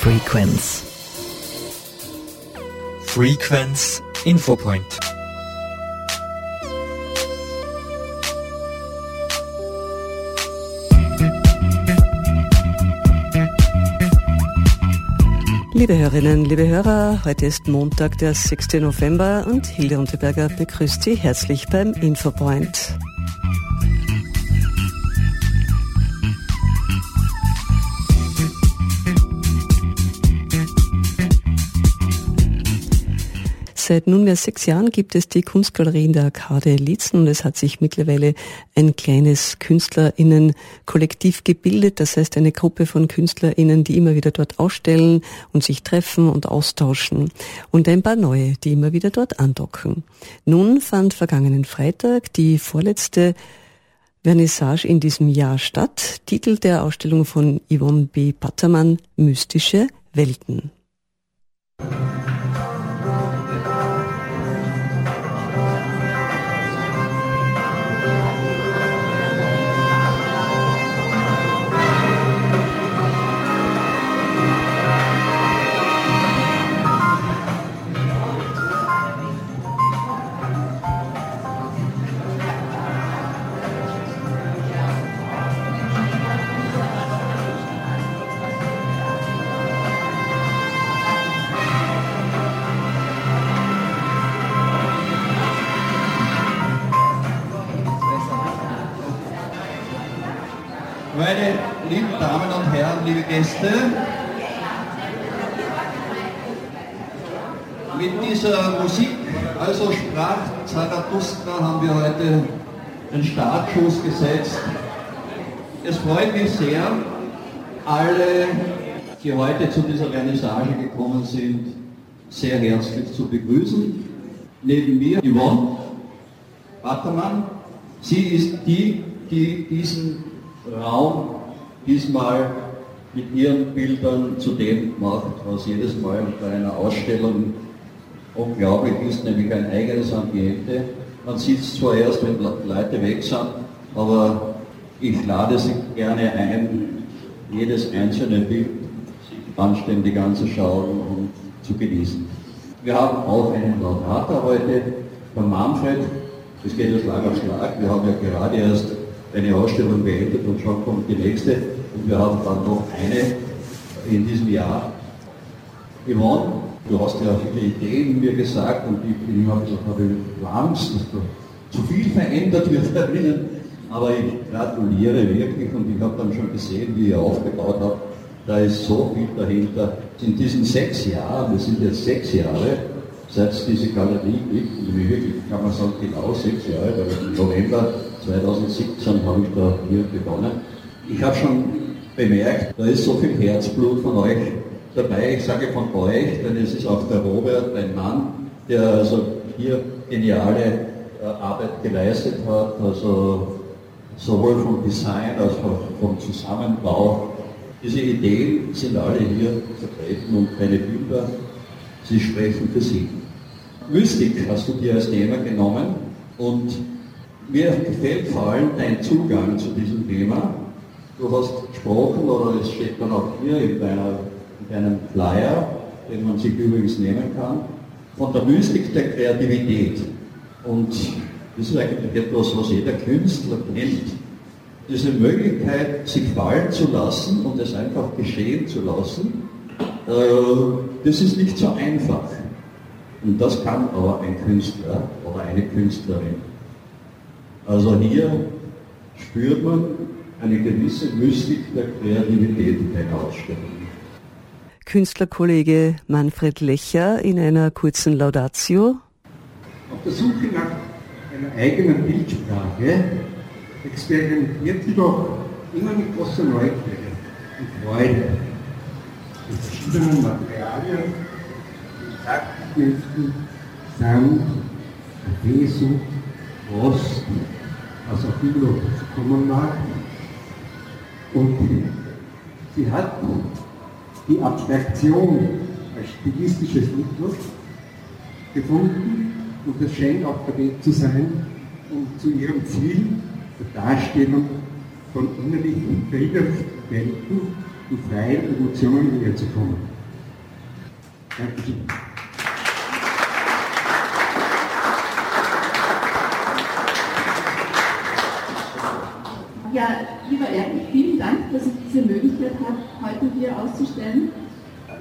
Frequenz. Frequenz Infopoint. Liebe Hörerinnen, liebe Hörer, heute ist Montag, der 6. November und Hilde Unterberger begrüßt Sie herzlich beim Infopoint. Seit nunmehr sechs Jahren gibt es die Kunstgalerie in der Arkade Lietzen und es hat sich mittlerweile ein kleines KünstlerInnen-Kollektiv gebildet. Das heißt eine Gruppe von KünstlerInnen, die immer wieder dort ausstellen und sich treffen und austauschen. Und ein paar neue, die immer wieder dort andocken. Nun fand vergangenen Freitag die vorletzte Vernissage in diesem Jahr statt. Titel der Ausstellung von Yvonne B. Pattermann, Mystische Welten. Meine lieben Damen und Herren, liebe Gäste, mit dieser Musik, also sprach Zarathustra, haben wir heute den Startschuss gesetzt. Es freut mich sehr, alle, die heute zu dieser Vernissage gekommen sind, sehr herzlich zu begrüßen. Neben mir Yvonne Wattermann. Sie ist die, die diesen Raum diesmal mit ihren Bildern zu dem macht, was jedes Mal bei einer Ausstellung unglaublich ist, nämlich ein eigenes Ambiente. Man sieht es zwar erst, wenn Leute weg sind, aber ich lade Sie gerne ein, jedes einzelne Bild anständig anzuschauen und zu genießen. Wir haben auch einen Laudator heute von Manfred, das geht jetzt Schlag auf Schlag. Wir haben ja gerade erst eine Ausstellung beendet und schon kommt die nächste. Und wir haben dann noch eine in diesem Jahr. Yvonne, du hast ja viele Ideen mir gesagt und ich bin immer gesagt, habe Angst, dass da zu viel verändert wird darin. Aber ich gratuliere wirklich und ich habe dann schon gesehen, wie ihr aufgebaut habt. Da ist so viel dahinter. In diesen sechs Jahren, wir sind jetzt sechs Jahre, seit es diese Galerie gibt, und wirklich kann man sagen, genau sechs Jahre, weil im November 2017 habe ich da hier begonnen. Ich habe schon bemerkt, da ist so viel Herzblut von euch dabei. Ich sage von euch, denn es ist auch der Robert, ein Mann, der also hier geniale äh, Arbeit geleistet hat, also sowohl vom Design als auch vom Zusammenbau. Diese Ideen sind alle hier vertreten und keine Bilder, sie sprechen für sich. Mystik hast du dir als Thema genommen und mir gefällt vor allem dein Zugang zu diesem Thema. Du hast gesprochen, oder es steht dann auch hier in, deiner, in deinem Flyer, den man sich übrigens nehmen kann, von der Mystik der Kreativität. Und das ist eigentlich etwas, was jeder Künstler kennt. Diese Möglichkeit, sich fallen zu lassen und es einfach geschehen zu lassen, äh, das ist nicht so einfach. Und das kann aber ein Künstler oder eine Künstlerin. Also hier spürt man eine gewisse Mystik der Kreativität in der Ausstellung. Künstlerkollege Manfred Lecher in einer kurzen Laudatio. Auf der Suche nach einer eigenen Bildsprache experimentiert sie doch immer mit großer Neugierde und Freude mit verschiedenen Materialien, Kontaktkünsten, Sand, Kaffeesucht, Rost, was auch immer kommen mag. Und sie hat die Abstraktion als stilistisches Mittel gefunden und es scheint auch der Weg zu sein, um zu ihrem Ziel der Darstellung von innerlichen Bildern, Welten die freien Emotionen näher. Dankeschön. Ja, lieber Erich, vielen Dank, dass ich diese Möglichkeit habe, heute hier auszustellen.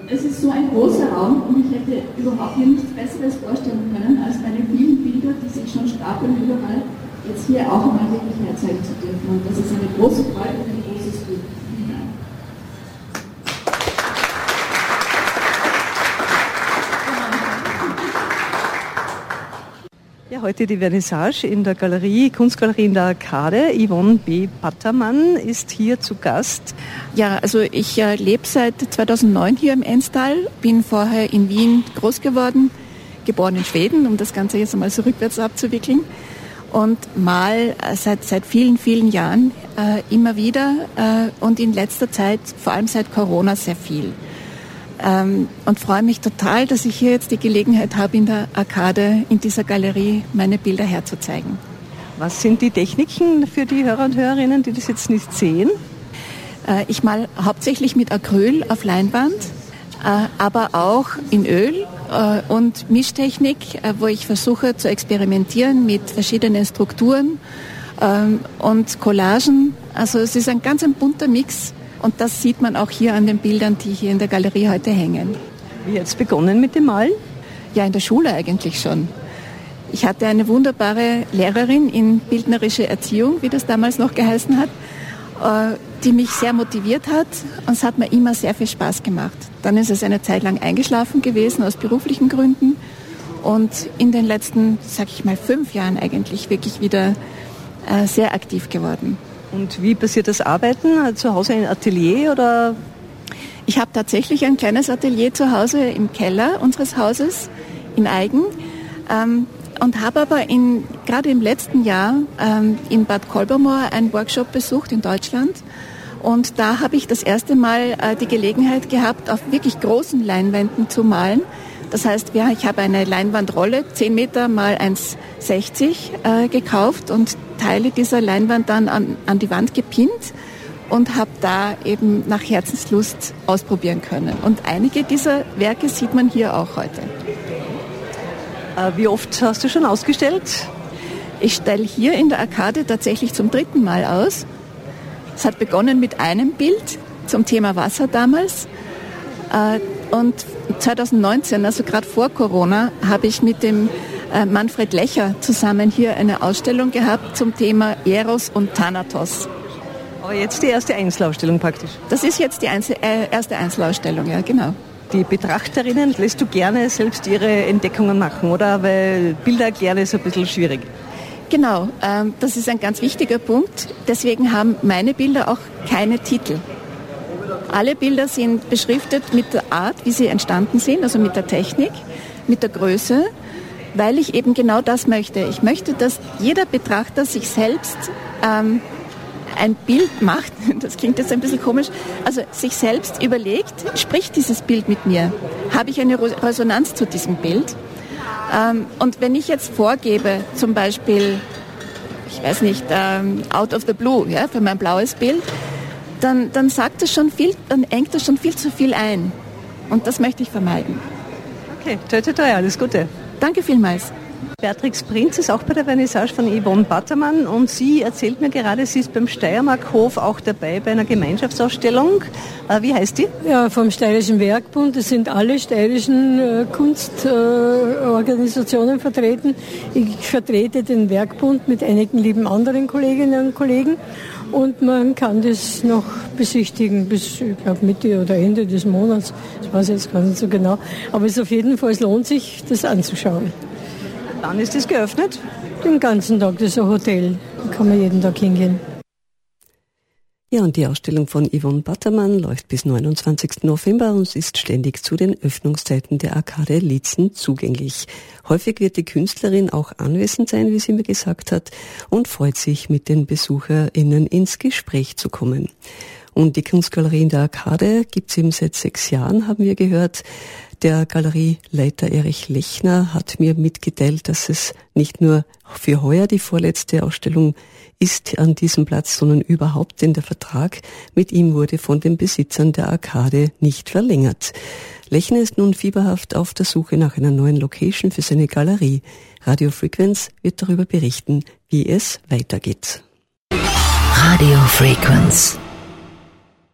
Es ist so ein großer Raum und ich hätte überhaupt hier nichts Besseres vorstellen können, als meine vielen Bilder, die sich schon stapeln überall, jetzt hier auch einmal wirklich herzeigen zu dürfen. Und das ist eine große Freude und ein großes Glück. Ja, heute die Vernissage in der Galerie, Kunstgalerie in der Arkade. Yvonne B. Pattermann ist hier zu Gast. Ja, also ich äh, lebe seit 2009 hier im Enstal, bin vorher in Wien groß geworden, geboren in Schweden, um das Ganze jetzt einmal so rückwärts abzuwickeln und mal äh, seit, seit vielen, vielen Jahren äh, immer wieder äh, und in letzter Zeit, vor allem seit Corona, sehr viel. Ähm, und freue mich total, dass ich hier jetzt die Gelegenheit habe, in der Arkade, in dieser Galerie, meine Bilder herzuzeigen. Was sind die Techniken für die Hörer und Hörerinnen, die das jetzt nicht sehen? Äh, ich mal hauptsächlich mit Acryl auf Leinwand, äh, aber auch in Öl äh, und Mischtechnik, äh, wo ich versuche zu experimentieren mit verschiedenen Strukturen ähm, und Collagen. Also es ist ein ganz ein bunter Mix und das sieht man auch hier an den Bildern, die hier in der Galerie heute hängen. Wie jetzt begonnen mit dem Malen? Ja, in der Schule eigentlich schon. Ich hatte eine wunderbare Lehrerin in bildnerische Erziehung, wie das damals noch geheißen hat, äh, die mich sehr motiviert hat und es hat mir immer sehr viel Spaß gemacht. Dann ist es eine Zeit lang eingeschlafen gewesen aus beruflichen Gründen und in den letzten, sag ich mal, fünf Jahren eigentlich wirklich wieder äh, sehr aktiv geworden. Und wie passiert das Arbeiten? Zu Hause ein Atelier oder? Ich habe tatsächlich ein kleines Atelier zu Hause im Keller unseres Hauses in Eigen ähm, und habe aber gerade im letzten Jahr ähm, in Bad Kolbermoor einen Workshop besucht in Deutschland. Und da habe ich das erste Mal äh, die Gelegenheit gehabt, auf wirklich großen Leinwänden zu malen. Das heißt, ja, ich habe eine Leinwandrolle, 10 Meter mal 1,60 äh, gekauft und Teile dieser Leinwand dann an, an die Wand gepinnt und habe da eben nach Herzenslust ausprobieren können. Und einige dieser Werke sieht man hier auch heute. Äh, wie oft hast du schon ausgestellt? Ich stelle hier in der Arkade tatsächlich zum dritten Mal aus. Es hat begonnen mit einem Bild zum Thema Wasser damals. Und 2019, also gerade vor Corona, habe ich mit dem äh, Manfred Lecher zusammen hier eine Ausstellung gehabt zum Thema Eros und Thanatos. Aber jetzt die erste Einzelausstellung praktisch. Das ist jetzt die Einzel äh, erste Einzelausstellung, ja, genau. Die Betrachterinnen lässt du gerne selbst ihre Entdeckungen machen, oder? Weil Bilder erklären ist ein bisschen schwierig. Genau, ähm, das ist ein ganz wichtiger Punkt. Deswegen haben meine Bilder auch keine Titel. Alle Bilder sind beschriftet mit der Art, wie sie entstanden sind, also mit der Technik, mit der Größe weil ich eben genau das möchte. Ich möchte, dass jeder Betrachter sich selbst ähm, ein Bild macht, das klingt jetzt ein bisschen komisch, also sich selbst überlegt, spricht dieses Bild mit mir? Habe ich eine Resonanz zu diesem Bild? Ähm, und wenn ich jetzt vorgebe, zum Beispiel, ich weiß nicht, ähm, out of the blue, ja, für mein blaues Bild, dann, dann sagt es schon viel, dann engt es schon viel zu viel ein. Und das möchte ich vermeiden. Okay, toi, toi, toi, alles Gute. Danke vielmals. Beatrix Prinz ist auch bei der Vernissage von Yvonne Battermann und sie erzählt mir gerade, sie ist beim Steiermarkhof auch dabei bei einer Gemeinschaftsausstellung. Äh, wie heißt die? Ja, vom Steirischen Werkbund. Es sind alle steirischen äh, Kunstorganisationen vertreten. Ich vertrete den Werkbund mit einigen lieben anderen Kolleginnen und Kollegen und man kann das noch besichtigen bis, ich glaube, Mitte oder Ende des Monats. Das weiß ich jetzt gar nicht so genau. Aber es auf jeden Fall, es lohnt sich, das anzuschauen. Wann ist es geöffnet? Den ganzen Tag, das ist ein Hotel. Da kann man jeden Tag hingehen. Ja, und die Ausstellung von Yvonne Battermann läuft bis 29. November und ist ständig zu den Öffnungszeiten der Arkade Lietzen zugänglich. Häufig wird die Künstlerin auch anwesend sein, wie sie mir gesagt hat, und freut sich, mit den BesucherInnen ins Gespräch zu kommen. Und die Kunstgalerie in der Arkade gibt es eben seit sechs Jahren, haben wir gehört. Der Galerieleiter Erich Lechner hat mir mitgeteilt, dass es nicht nur für heuer die vorletzte Ausstellung ist an diesem Platz, sondern überhaupt, denn der Vertrag mit ihm wurde von den Besitzern der Arkade nicht verlängert. Lechner ist nun fieberhaft auf der Suche nach einer neuen Location für seine Galerie. Radio Frequenz wird darüber berichten, wie es weitergeht. Radio Frequenz